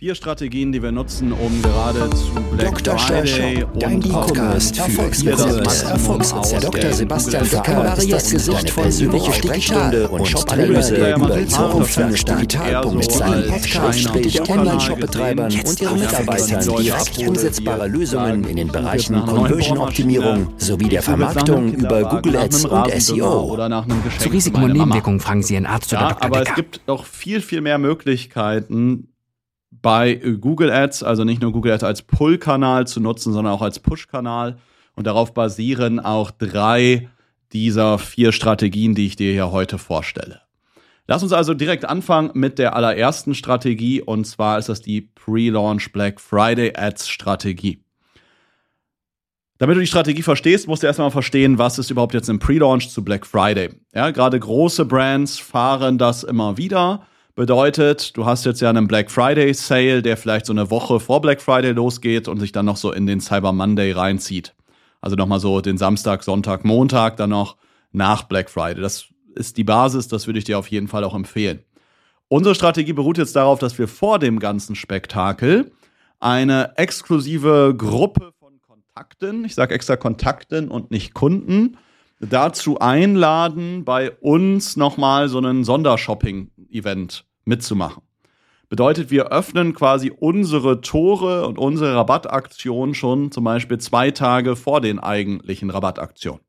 Vier Strategien, die wir nutzen, um gerade zu Black Dr. Friday Shop, dein und für Erfolgsrezept. Erfolgsrezept. Dr. Sebastian Becker ist das Gesicht von persönliche Sprechstunde und Shop-Analyse über Zukunftsdigital. Mit seinem Podcast stellt er Online-Shop-Betreibern und ihren Mitarbeitern direkt umsetzbare Lösungen in den Bereichen Conversion-Optimierung sowie der Vermarktung über Google Ads und SEO. Oder nach einem Geschenk Zu Risiken und. Nebenwirkungen fragen Sie Ihren Arzt oder Ja, Dr. aber es gibt noch viel, viel mehr Möglichkeiten bei Google Ads, also nicht nur Google Ads als Pull-Kanal zu nutzen, sondern auch als Push-Kanal. Und darauf basieren auch drei dieser vier Strategien, die ich dir hier heute vorstelle. Lass uns also direkt anfangen mit der allerersten Strategie und zwar ist das die Pre-Launch Black Friday Ads Strategie. Damit du die Strategie verstehst, musst du erstmal verstehen, was ist überhaupt jetzt im Pre-Launch zu Black Friday. Ja, gerade große Brands fahren das immer wieder. Bedeutet, du hast jetzt ja einen Black Friday Sale, der vielleicht so eine Woche vor Black Friday losgeht und sich dann noch so in den Cyber Monday reinzieht. Also nochmal so den Samstag, Sonntag, Montag dann noch nach Black Friday. Das ist die Basis, das würde ich dir auf jeden Fall auch empfehlen. Unsere Strategie beruht jetzt darauf, dass wir vor dem ganzen Spektakel eine exklusive Gruppe von Kontakten, ich sage extra Kontakten und nicht Kunden, dazu einladen, bei uns nochmal so einen Sondershopping-Event mitzumachen. Bedeutet, wir öffnen quasi unsere Tore und unsere Rabattaktion schon zum Beispiel zwei Tage vor den eigentlichen Rabattaktionen.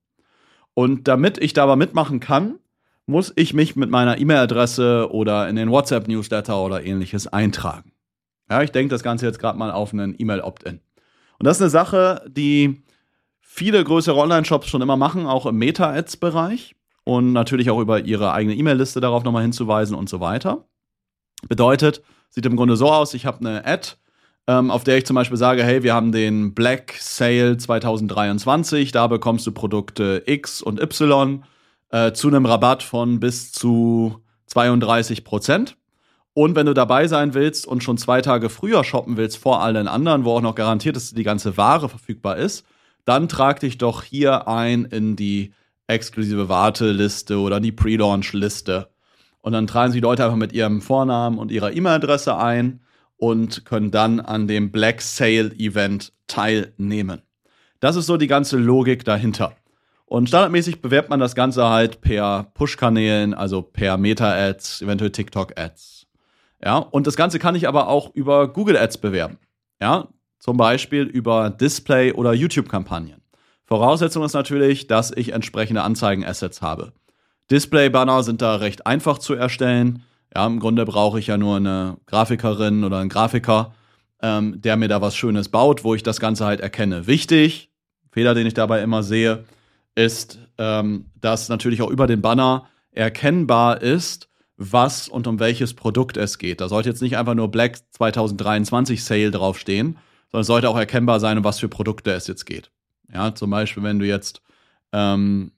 Und damit ich da aber mitmachen kann, muss ich mich mit meiner E-Mail-Adresse oder in den WhatsApp-Newsletter oder ähnliches eintragen. Ja, ich denke das Ganze jetzt gerade mal auf einen E-Mail-Opt-in. Und das ist eine Sache, die viele größere Online-Shops schon immer machen, auch im Meta-Ads-Bereich und natürlich auch über ihre eigene E-Mail-Liste darauf nochmal hinzuweisen und so weiter. Bedeutet, sieht im Grunde so aus, ich habe eine Ad, ähm, auf der ich zum Beispiel sage, hey, wir haben den Black Sale 2023, da bekommst du Produkte X und Y äh, zu einem Rabatt von bis zu 32 Prozent. Und wenn du dabei sein willst und schon zwei Tage früher shoppen willst vor allen anderen, wo auch noch garantiert ist, dass die ganze Ware verfügbar ist, dann trag dich doch hier ein in die exklusive Warteliste oder die Pre-Launch-Liste. Und dann tragen sich die Leute einfach mit ihrem Vornamen und ihrer E-Mail-Adresse ein und können dann an dem Black Sale Event teilnehmen. Das ist so die ganze Logik dahinter. Und standardmäßig bewerbt man das Ganze halt per Push-Kanälen, also per Meta-Ads, eventuell TikTok-Ads. Ja, und das Ganze kann ich aber auch über Google Ads bewerben. Ja, zum Beispiel über Display- oder YouTube-Kampagnen. Voraussetzung ist natürlich, dass ich entsprechende Anzeigen-Assets habe. Display-Banner sind da recht einfach zu erstellen. Ja, im Grunde brauche ich ja nur eine Grafikerin oder einen Grafiker, ähm, der mir da was Schönes baut, wo ich das Ganze halt erkenne. Wichtig, Fehler, den ich dabei immer sehe, ist, ähm, dass natürlich auch über den Banner erkennbar ist, was und um welches Produkt es geht. Da sollte jetzt nicht einfach nur Black 2023 Sale draufstehen, sondern es sollte auch erkennbar sein, um was für Produkte es jetzt geht. Ja, zum Beispiel, wenn du jetzt ähm,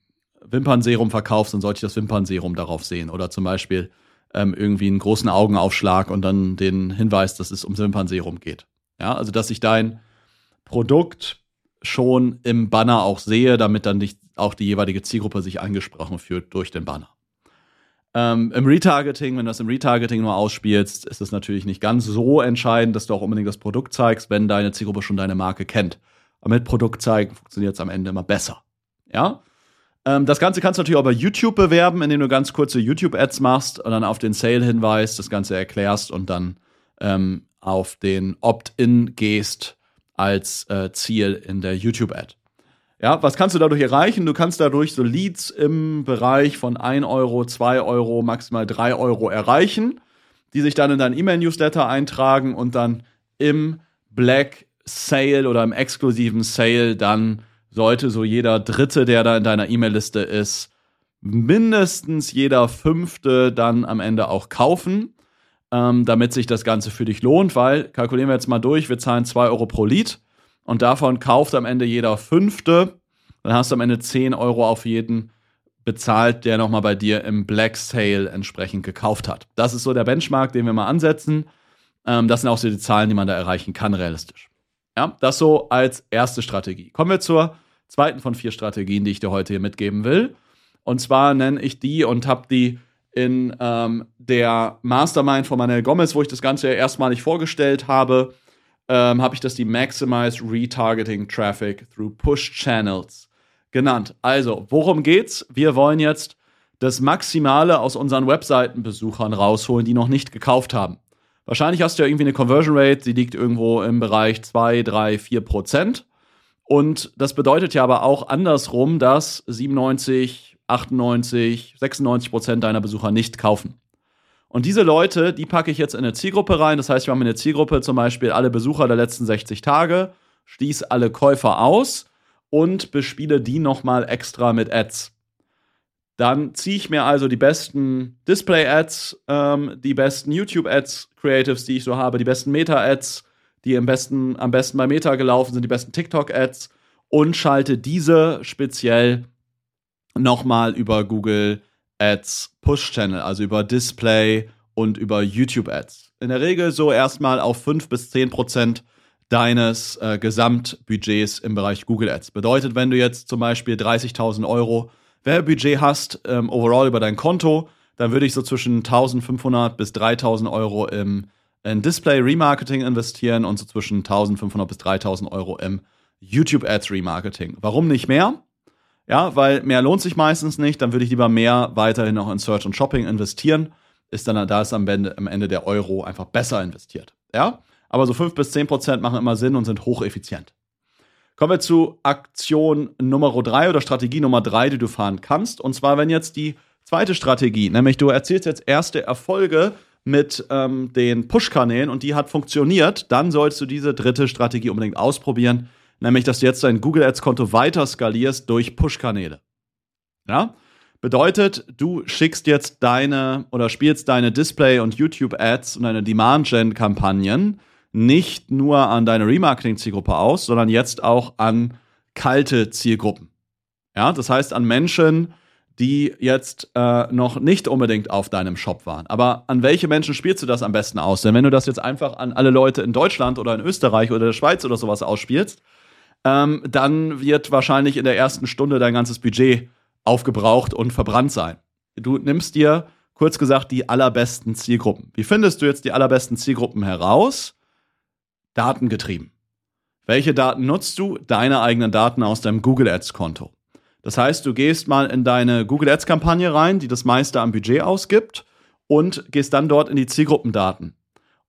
Wimpernserum verkaufst, dann sollte ich das Wimpernserum darauf sehen. Oder zum Beispiel ähm, irgendwie einen großen Augenaufschlag und dann den Hinweis, dass es um Wimpernserum geht. Ja, also dass ich dein Produkt schon im Banner auch sehe, damit dann nicht auch die jeweilige Zielgruppe sich angesprochen fühlt durch den Banner. Ähm, Im Retargeting, wenn du das im Retargeting nur ausspielst, ist es natürlich nicht ganz so entscheidend, dass du auch unbedingt das Produkt zeigst, wenn deine Zielgruppe schon deine Marke kennt. Aber mit Produkt zeigen funktioniert es am Ende immer besser. Ja? Ähm, das Ganze kannst du natürlich auch bei YouTube bewerben, indem du ganz kurze YouTube-Ads machst und dann auf den Sale hinweist, das Ganze erklärst und dann ähm, auf den Opt-in gehst als äh, Ziel in der YouTube-Ad. Ja, was kannst du dadurch erreichen? Du kannst dadurch so Leads im Bereich von 1 Euro, 2 Euro, maximal 3 Euro erreichen, die sich dann in deinen E-Mail-Newsletter eintragen und dann im Black Sale oder im exklusiven Sale dann sollte so jeder Dritte, der da in deiner E-Mail-Liste ist, mindestens jeder Fünfte dann am Ende auch kaufen, ähm, damit sich das Ganze für dich lohnt, weil, kalkulieren wir jetzt mal durch, wir zahlen 2 Euro pro Lead und davon kauft am Ende jeder Fünfte, dann hast du am Ende 10 Euro auf jeden bezahlt, der nochmal bei dir im Black Sale entsprechend gekauft hat. Das ist so der Benchmark, den wir mal ansetzen. Ähm, das sind auch so die Zahlen, die man da erreichen kann, realistisch. Ja, das so als erste Strategie. Kommen wir zur zweiten von vier Strategien, die ich dir heute hier mitgeben will. Und zwar nenne ich die und habe die in ähm, der Mastermind von Manuel Gomez, wo ich das Ganze ja erstmalig vorgestellt habe, ähm, habe ich das die Maximize Retargeting Traffic through Push Channels genannt. Also, worum geht's? Wir wollen jetzt das Maximale aus unseren Webseitenbesuchern rausholen, die noch nicht gekauft haben. Wahrscheinlich hast du ja irgendwie eine Conversion Rate, die liegt irgendwo im Bereich 2, 3, 4 Prozent. Und das bedeutet ja aber auch andersrum, dass 97, 98, 96 Prozent deiner Besucher nicht kaufen. Und diese Leute, die packe ich jetzt in eine Zielgruppe rein. Das heißt, wir haben in der Zielgruppe zum Beispiel alle Besucher der letzten 60 Tage, schließe alle Käufer aus und bespiele die nochmal extra mit Ads. Dann ziehe ich mir also die besten Display-Ads, ähm, die besten YouTube-Ads, Creatives, die ich so habe, die besten Meta-Ads, die am besten, am besten bei Meta gelaufen sind, die besten TikTok-Ads und schalte diese speziell nochmal über Google Ads Push-Channel, also über Display und über YouTube-Ads. In der Regel so erstmal auf 5 bis 10 Prozent deines äh, Gesamtbudgets im Bereich Google Ads. Bedeutet, wenn du jetzt zum Beispiel 30.000 Euro Werbebudget hast, ähm, overall über dein Konto, dann würde ich so zwischen 1500 bis 3000 Euro im in Display Remarketing investieren und so zwischen 1500 bis 3000 Euro im YouTube Ads Remarketing. Warum nicht mehr? Ja, weil mehr lohnt sich meistens nicht, dann würde ich lieber mehr weiterhin noch in Search und Shopping investieren. Ist dann, da ist am Ende, am Ende der Euro einfach besser investiert. Ja, aber so 5 bis 10 Prozent machen immer Sinn und sind hocheffizient. Kommen wir zu Aktion Nummer drei oder Strategie Nummer drei, die du fahren kannst. Und zwar, wenn jetzt die zweite Strategie, nämlich du erzählst jetzt erste Erfolge mit ähm, den Push-Kanälen und die hat funktioniert, dann sollst du diese dritte Strategie unbedingt ausprobieren, nämlich dass du jetzt dein Google Ads-Konto weiter skalierst durch Push-Kanäle. Ja? Bedeutet, du schickst jetzt deine oder spielst deine Display- und YouTube-Ads und deine Demand-Gen-Kampagnen nicht nur an deine Remarketing-Zielgruppe aus, sondern jetzt auch an kalte Zielgruppen. Ja, das heißt an Menschen, die jetzt äh, noch nicht unbedingt auf deinem Shop waren. Aber an welche Menschen spielst du das am besten aus? Denn wenn du das jetzt einfach an alle Leute in Deutschland oder in Österreich oder der Schweiz oder sowas ausspielst, ähm, dann wird wahrscheinlich in der ersten Stunde dein ganzes Budget aufgebraucht und verbrannt sein. Du nimmst dir, kurz gesagt, die allerbesten Zielgruppen. Wie findest du jetzt die allerbesten Zielgruppen heraus? datengetrieben. Welche Daten nutzt du? Deine eigenen Daten aus deinem Google Ads Konto. Das heißt, du gehst mal in deine Google Ads Kampagne rein, die das meiste am Budget ausgibt und gehst dann dort in die Zielgruppendaten.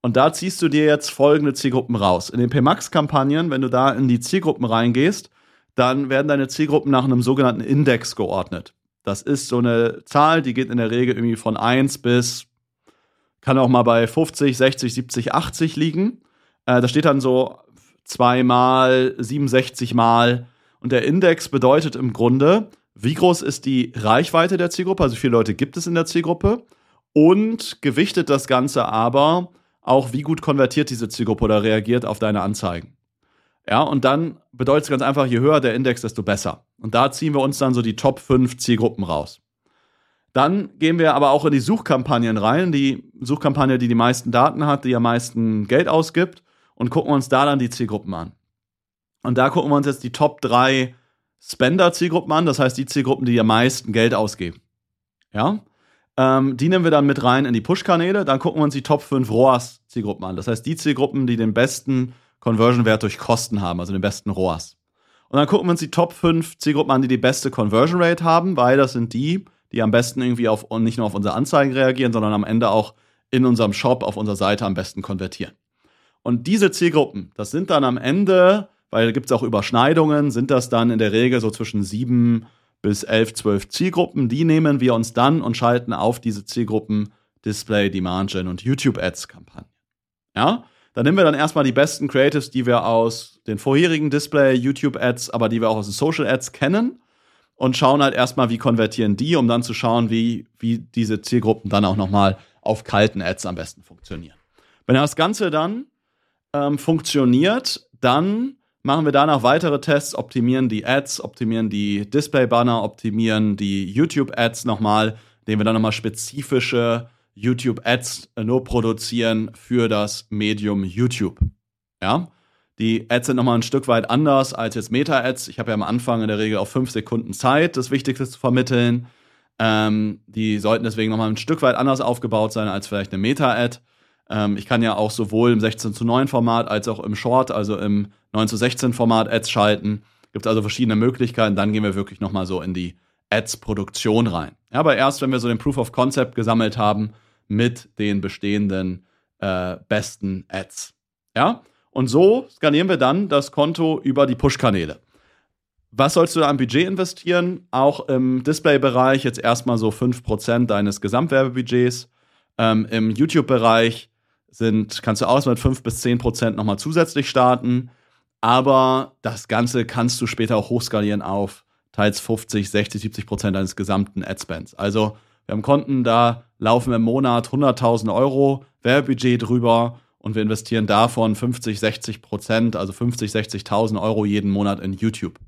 Und da ziehst du dir jetzt folgende Zielgruppen raus. In den PMAX Kampagnen, wenn du da in die Zielgruppen reingehst, dann werden deine Zielgruppen nach einem sogenannten Index geordnet. Das ist so eine Zahl, die geht in der Regel irgendwie von 1 bis, kann auch mal bei 50, 60, 70, 80 liegen. Äh, da steht dann so zweimal, 67 mal. Und der Index bedeutet im Grunde, wie groß ist die Reichweite der Zielgruppe, also wie viele Leute gibt es in der Zielgruppe und gewichtet das Ganze aber auch, wie gut konvertiert diese Zielgruppe oder reagiert auf deine Anzeigen. Ja, und dann bedeutet es ganz einfach, je höher der Index, desto besser. Und da ziehen wir uns dann so die Top 5 Zielgruppen raus. Dann gehen wir aber auch in die Suchkampagnen rein, die Suchkampagne, die die meisten Daten hat, die am meisten Geld ausgibt und gucken uns da dann die Zielgruppen an. Und da gucken wir uns jetzt die Top 3 Spender-Zielgruppen an, das heißt die Zielgruppen, die am meisten Geld ausgeben. Ja? Ähm, die nehmen wir dann mit rein in die Push-Kanäle. Dann gucken wir uns die Top 5 ROAS-Zielgruppen an. Das heißt die Zielgruppen, die den besten Conversion-Wert durch Kosten haben, also den besten ROAS. Und dann gucken wir uns die Top 5 Zielgruppen an, die die beste Conversion Rate haben, weil das sind die, die am besten irgendwie auf nicht nur auf unsere Anzeigen reagieren, sondern am Ende auch in unserem Shop auf unserer Seite am besten konvertieren. Und diese Zielgruppen, das sind dann am Ende, weil gibt es auch Überschneidungen, sind das dann in der Regel so zwischen sieben bis elf, zwölf Zielgruppen. Die nehmen wir uns dann und schalten auf diese Zielgruppen Display, Demand Gen und YouTube Ads Kampagnen. Ja, dann nehmen wir dann erstmal die besten Creatives, die wir aus den vorherigen Display, YouTube Ads, aber die wir auch aus den Social Ads kennen und schauen halt erstmal, wie konvertieren die, um dann zu schauen, wie, wie diese Zielgruppen dann auch nochmal auf kalten Ads am besten funktionieren. Wenn das Ganze dann ähm, funktioniert, dann machen wir danach weitere Tests, optimieren die Ads, optimieren die Display-Banner, optimieren die YouTube-Ads nochmal, indem wir dann nochmal spezifische YouTube-Ads äh, nur produzieren für das Medium YouTube. Ja, die Ads sind nochmal ein Stück weit anders als jetzt Meta-Ads. Ich habe ja am Anfang in der Regel auf fünf Sekunden Zeit, das Wichtigste zu vermitteln. Ähm, die sollten deswegen nochmal ein Stück weit anders aufgebaut sein als vielleicht eine Meta-Ad. Ähm, ich kann ja auch sowohl im 16 zu 9 Format als auch im Short, also im 9 zu 16 Format Ads schalten. Gibt also verschiedene Möglichkeiten. Dann gehen wir wirklich nochmal so in die Ads-Produktion rein. Ja, aber erst, wenn wir so den Proof of Concept gesammelt haben mit den bestehenden äh, besten Ads. Ja, und so skalieren wir dann das Konto über die Push-Kanäle. Was sollst du da am Budget investieren? Auch im Display-Bereich jetzt erstmal so 5% deines Gesamtwerbebudgets. Ähm, Im YouTube-Bereich sind, kannst du aus mit 5 bis 10% nochmal zusätzlich starten. Aber das Ganze kannst du später auch hochskalieren auf teils 50, 60, 70 Prozent deines gesamten Adspends. Also wir haben Konten, da laufen im Monat 100.000 Euro Werbebudget drüber und wir investieren davon 50, 60 Prozent, also 50, 60.000 Euro jeden Monat in YouTube.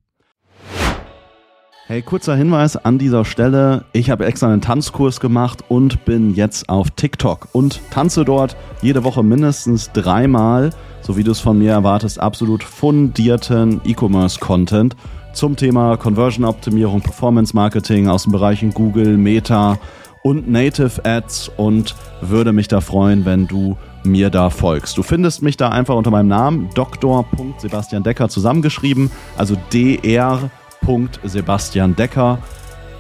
Hey, kurzer Hinweis an dieser Stelle. Ich habe extra einen Tanzkurs gemacht und bin jetzt auf TikTok und tanze dort jede Woche mindestens dreimal, so wie du es von mir erwartest, absolut fundierten E-Commerce-Content zum Thema Conversion-Optimierung, Performance-Marketing aus den Bereichen Google, Meta und Native Ads und würde mich da freuen, wenn du mir da folgst. Du findest mich da einfach unter meinem Namen Dr. Sebastian Decker zusammengeschrieben, also dr. Sebastian Decker.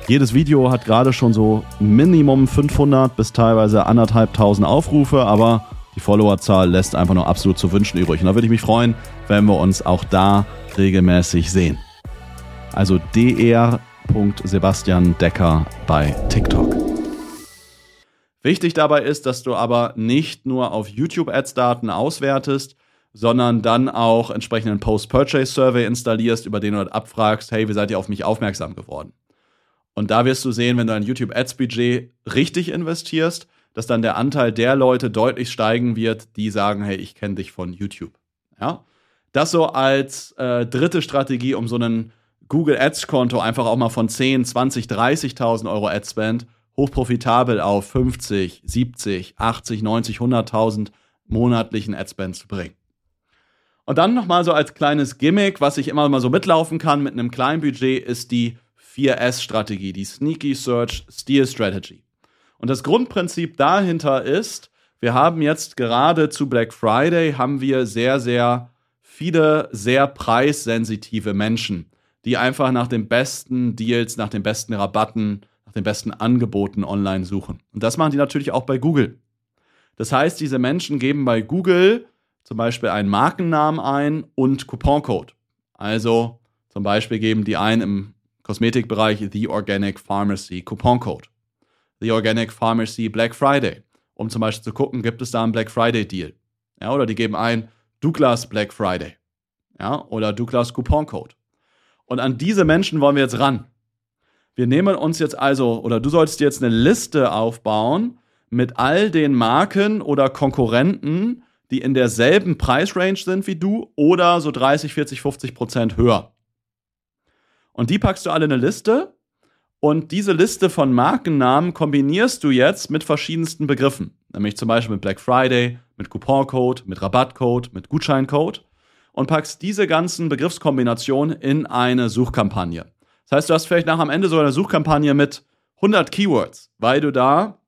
Jedes Video hat gerade schon so Minimum 500 bis teilweise anderthalbtausend Aufrufe, aber die Followerzahl lässt einfach nur absolut zu wünschen übrig. Und da würde ich mich freuen, wenn wir uns auch da regelmäßig sehen. Also dr. Sebastian Decker bei TikTok. Wichtig dabei ist, dass du aber nicht nur auf YouTube Ads-Daten auswertest, sondern dann auch entsprechenden Post-Purchase-Survey installierst, über den du halt abfragst, hey, wie seid ihr auf mich aufmerksam geworden? Und da wirst du sehen, wenn du ein YouTube-Ads-Budget richtig investierst, dass dann der Anteil der Leute deutlich steigen wird, die sagen, hey, ich kenne dich von YouTube. Ja? Das so als äh, dritte Strategie, um so einen Google Ads-Konto einfach auch mal von 10, 20, 30.000 Euro Ad-Spend hochprofitabel auf 50, 70, 80, 90, 100.000 monatlichen Ad-Spend zu bringen. Und dann nochmal so als kleines Gimmick, was ich immer mal so mitlaufen kann mit einem kleinen Budget, ist die 4S-Strategie, die Sneaky Search Steal Strategy. Und das Grundprinzip dahinter ist, wir haben jetzt gerade zu Black Friday haben wir sehr, sehr viele sehr preissensitive Menschen, die einfach nach den besten Deals, nach den besten Rabatten, nach den besten Angeboten online suchen. Und das machen die natürlich auch bei Google. Das heißt, diese Menschen geben bei Google zum Beispiel einen Markennamen ein und Couponcode. Also zum Beispiel geben die ein im Kosmetikbereich The Organic Pharmacy Couponcode. The Organic Pharmacy Black Friday, um zum Beispiel zu gucken, gibt es da einen Black Friday Deal. Ja, oder die geben ein Douglas Black Friday. Ja, oder Douglas Couponcode. Und an diese Menschen wollen wir jetzt ran. Wir nehmen uns jetzt also, oder du sollst jetzt eine Liste aufbauen mit all den Marken oder Konkurrenten, die in derselben Preisrange sind wie du oder so 30, 40, 50 Prozent höher. Und die packst du alle in eine Liste und diese Liste von Markennamen kombinierst du jetzt mit verschiedensten Begriffen. Nämlich zum Beispiel mit Black Friday, mit Couponcode, mit Rabattcode, mit Gutscheincode und packst diese ganzen Begriffskombinationen in eine Suchkampagne. Das heißt, du hast vielleicht nach am Ende so eine Suchkampagne mit 100 Keywords, weil du da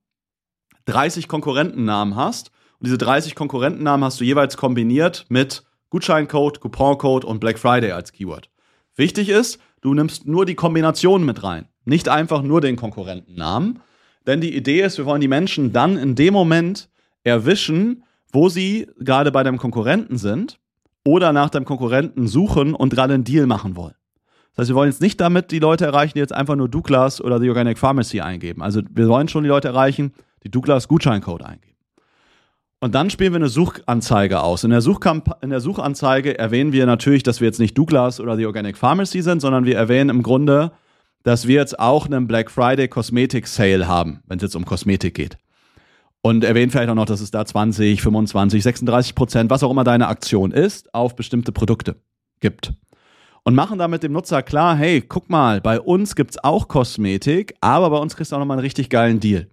30 Konkurrentennamen hast und diese 30 Konkurrentennamen hast du jeweils kombiniert mit Gutscheincode, Couponcode und Black Friday als Keyword. Wichtig ist, du nimmst nur die Kombination mit rein, nicht einfach nur den Konkurrentennamen. Denn die Idee ist, wir wollen die Menschen dann in dem Moment erwischen, wo sie gerade bei deinem Konkurrenten sind oder nach deinem Konkurrenten suchen und gerade einen Deal machen wollen. Das heißt, wir wollen jetzt nicht damit die Leute erreichen, die jetzt einfach nur Douglas oder The Organic Pharmacy eingeben. Also wir wollen schon die Leute erreichen, die Douglas Gutscheincode eingeben. Und dann spielen wir eine Suchanzeige aus. In der, in der Suchanzeige erwähnen wir natürlich, dass wir jetzt nicht Douglas oder The Organic Pharmacy sind, sondern wir erwähnen im Grunde, dass wir jetzt auch einen Black Friday Kosmetik Sale haben, wenn es jetzt um Kosmetik geht. Und erwähnen vielleicht auch noch, dass es da 20, 25, 36 Prozent, was auch immer deine Aktion ist, auf bestimmte Produkte gibt. Und machen damit dem Nutzer klar, hey, guck mal, bei uns gibt es auch Kosmetik, aber bei uns kriegst du auch nochmal einen richtig geilen Deal.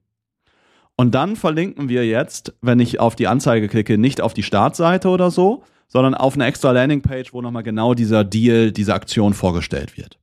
Und dann verlinken wir jetzt, wenn ich auf die Anzeige klicke, nicht auf die Startseite oder so, sondern auf eine extra Landingpage, wo nochmal genau dieser Deal, diese Aktion vorgestellt wird.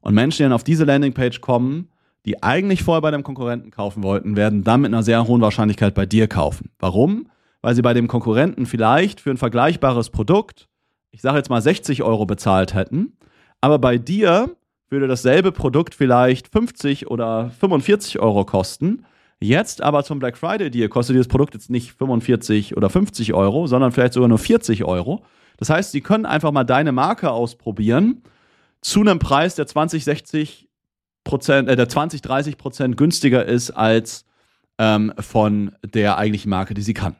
Und Menschen, die dann auf diese Landingpage kommen, die eigentlich vorher bei dem Konkurrenten kaufen wollten, werden dann mit einer sehr hohen Wahrscheinlichkeit bei dir kaufen. Warum? Weil sie bei dem Konkurrenten vielleicht für ein vergleichbares Produkt, ich sage jetzt mal 60 Euro bezahlt hätten, aber bei dir würde dasselbe Produkt vielleicht 50 oder 45 Euro kosten. Jetzt aber zum Black Friday Deal kostet dieses Produkt jetzt nicht 45 oder 50 Euro, sondern vielleicht sogar nur 40 Euro. Das heißt, sie können einfach mal deine Marke ausprobieren zu einem Preis, der 20, 60 Prozent, äh, der 20, 30 Prozent günstiger ist als ähm, von der eigentlichen Marke, die sie kann.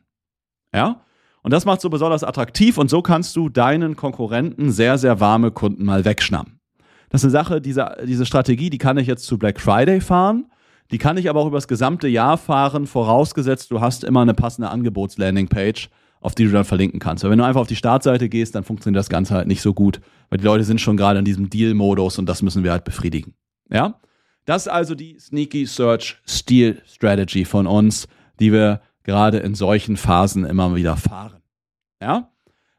Ja? Und das macht so besonders attraktiv und so kannst du deinen Konkurrenten sehr, sehr warme Kunden mal wegschnappen. Das ist eine Sache, diese, diese Strategie, die kann ich jetzt zu Black Friday fahren. Die kann ich aber auch über das gesamte Jahr fahren, vorausgesetzt, du hast immer eine passende Angebots-Landing-Page, auf die du dann verlinken kannst. Weil wenn du einfach auf die Startseite gehst, dann funktioniert das Ganze halt nicht so gut, weil die Leute sind schon gerade in diesem Deal-Modus und das müssen wir halt befriedigen. Ja? Das ist also die Sneaky Search Steal Strategy von uns, die wir gerade in solchen Phasen immer wieder fahren. Ja?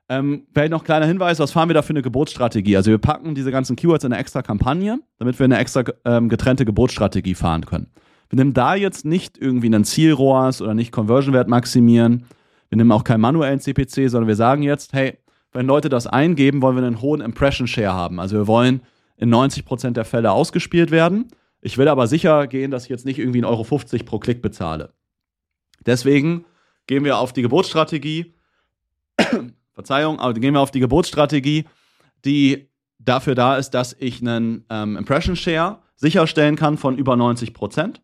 Ähm, vielleicht noch kleiner Hinweis, was fahren wir da für eine Geburtsstrategie? Also wir packen diese ganzen Keywords in eine extra Kampagne, damit wir eine extra ähm, getrennte Geburtsstrategie fahren können. Wir nehmen da jetzt nicht irgendwie einen Zielrohrs oder nicht Conversion-Wert maximieren. Wir nehmen auch keinen manuellen CPC, sondern wir sagen jetzt, hey, wenn Leute das eingeben, wollen wir einen hohen Impression Share haben. Also wir wollen in 90% der Fälle ausgespielt werden. Ich will aber sicher gehen, dass ich jetzt nicht irgendwie 1,50 Euro pro Klick bezahle. Deswegen gehen wir auf die Geburtsstrategie Verzeihung, aber gehen wir auf die Geburtsstrategie, die dafür da ist, dass ich einen ähm, Impression Share sicherstellen kann von über 90 Prozent,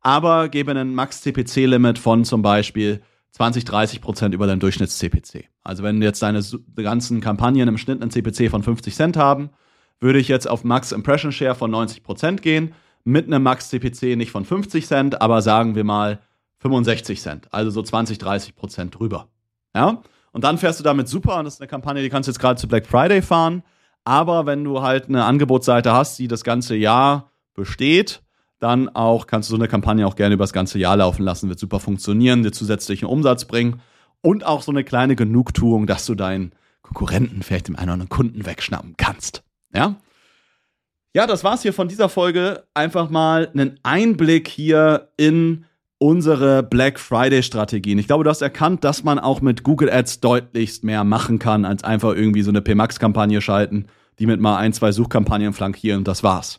aber gebe einen Max-CPC-Limit von zum Beispiel 20, 30 Prozent über deinem Durchschnitts-CPC. Also wenn jetzt deine ganzen Kampagnen im Schnitt einen CPC von 50 Cent haben, würde ich jetzt auf Max Impression Share von 90 Prozent gehen, mit einem Max CPC nicht von 50 Cent, aber sagen wir mal 65 Cent, also so 20, 30 Prozent drüber. Ja? Und dann fährst du damit super und das ist eine Kampagne, die kannst du jetzt gerade zu Black Friday fahren. Aber wenn du halt eine Angebotsseite hast, die das ganze Jahr besteht, dann auch kannst du so eine Kampagne auch gerne über das ganze Jahr laufen lassen, wird super funktionieren, dir zusätzlichen Umsatz bringen und auch so eine kleine Genugtuung, dass du deinen Konkurrenten vielleicht dem einen oder anderen Kunden wegschnappen kannst. Ja? Ja, das war's hier von dieser Folge. Einfach mal einen Einblick hier in unsere Black Friday Strategien. Ich glaube, du hast erkannt, dass man auch mit Google Ads deutlichst mehr machen kann, als einfach irgendwie so eine PMAX-Kampagne schalten, die mit mal ein, zwei Suchkampagnen flankieren und das war's.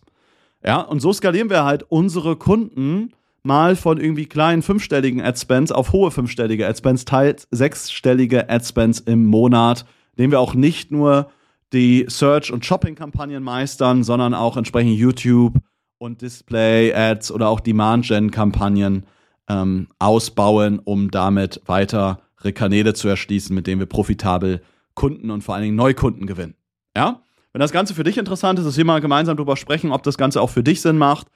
Ja, und so skalieren wir halt unsere Kunden mal von irgendwie kleinen fünfstelligen Adspends auf hohe fünfstellige Adspends, teils sechsstellige Adspends im Monat, indem wir auch nicht nur die Search- und Shopping-Kampagnen meistern, sondern auch entsprechend YouTube und Display-Ads oder auch Demand-Gen-Kampagnen ähm, ausbauen, um damit weitere Kanäle zu erschließen, mit denen wir profitabel Kunden und vor allen Dingen Neukunden gewinnen. Ja? Wenn das Ganze für dich interessant ist, dass wir mal gemeinsam darüber sprechen, ob das Ganze auch für dich Sinn macht,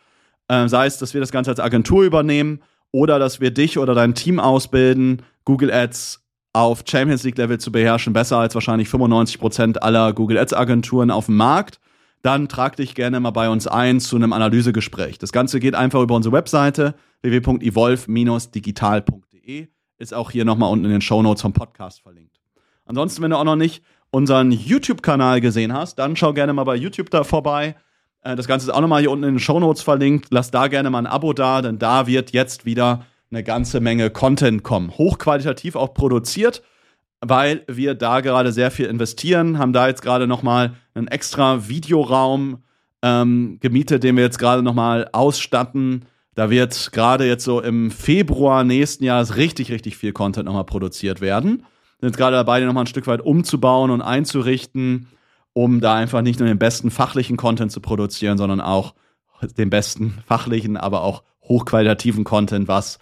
äh, sei es, dass wir das Ganze als Agentur übernehmen oder dass wir dich oder dein Team ausbilden, Google Ads auf Champions League Level zu beherrschen, besser als wahrscheinlich 95% aller Google Ads Agenturen auf dem Markt, dann trag dich gerne mal bei uns ein zu einem Analysegespräch. Das Ganze geht einfach über unsere Webseite www.evolve-digital.de. Ist auch hier nochmal unten in den Show Notes vom Podcast verlinkt. Ansonsten, wenn du auch noch nicht unseren YouTube-Kanal gesehen hast, dann schau gerne mal bei YouTube da vorbei. Äh, das Ganze ist auch nochmal hier unten in den Show Notes verlinkt. Lass da gerne mal ein Abo da, denn da wird jetzt wieder eine ganze Menge Content kommen. Hochqualitativ auch produziert, weil wir da gerade sehr viel investieren, haben da jetzt gerade nochmal einen extra Videoraum ähm, gemietet, den wir jetzt gerade nochmal ausstatten da wird gerade jetzt so im Februar nächsten Jahres richtig, richtig viel Content nochmal produziert werden. Sind jetzt gerade dabei, den nochmal ein Stück weit umzubauen und einzurichten, um da einfach nicht nur den besten fachlichen Content zu produzieren, sondern auch den besten fachlichen, aber auch hochqualitativen Content, was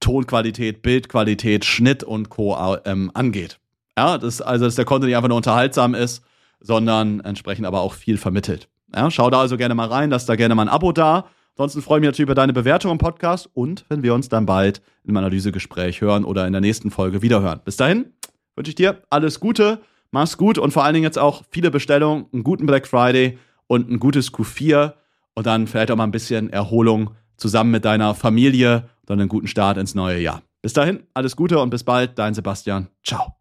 Tonqualität, Bildqualität, Schnitt und Co. Ähm, angeht. Ja, das, also, dass der Content nicht einfach nur unterhaltsam ist, sondern entsprechend aber auch viel vermittelt. Ja, schau da also gerne mal rein, lass da gerne mal ein Abo da. Ansonsten freue ich mich natürlich über deine Bewertung im Podcast und wenn wir uns dann bald im Analysegespräch hören oder in der nächsten Folge wiederhören. Bis dahin wünsche ich dir alles Gute, mach's gut und vor allen Dingen jetzt auch viele Bestellungen, einen guten Black Friday und ein gutes Q4 und dann vielleicht auch mal ein bisschen Erholung zusammen mit deiner Familie dann einen guten Start ins neue Jahr. Bis dahin, alles Gute und bis bald, dein Sebastian. Ciao.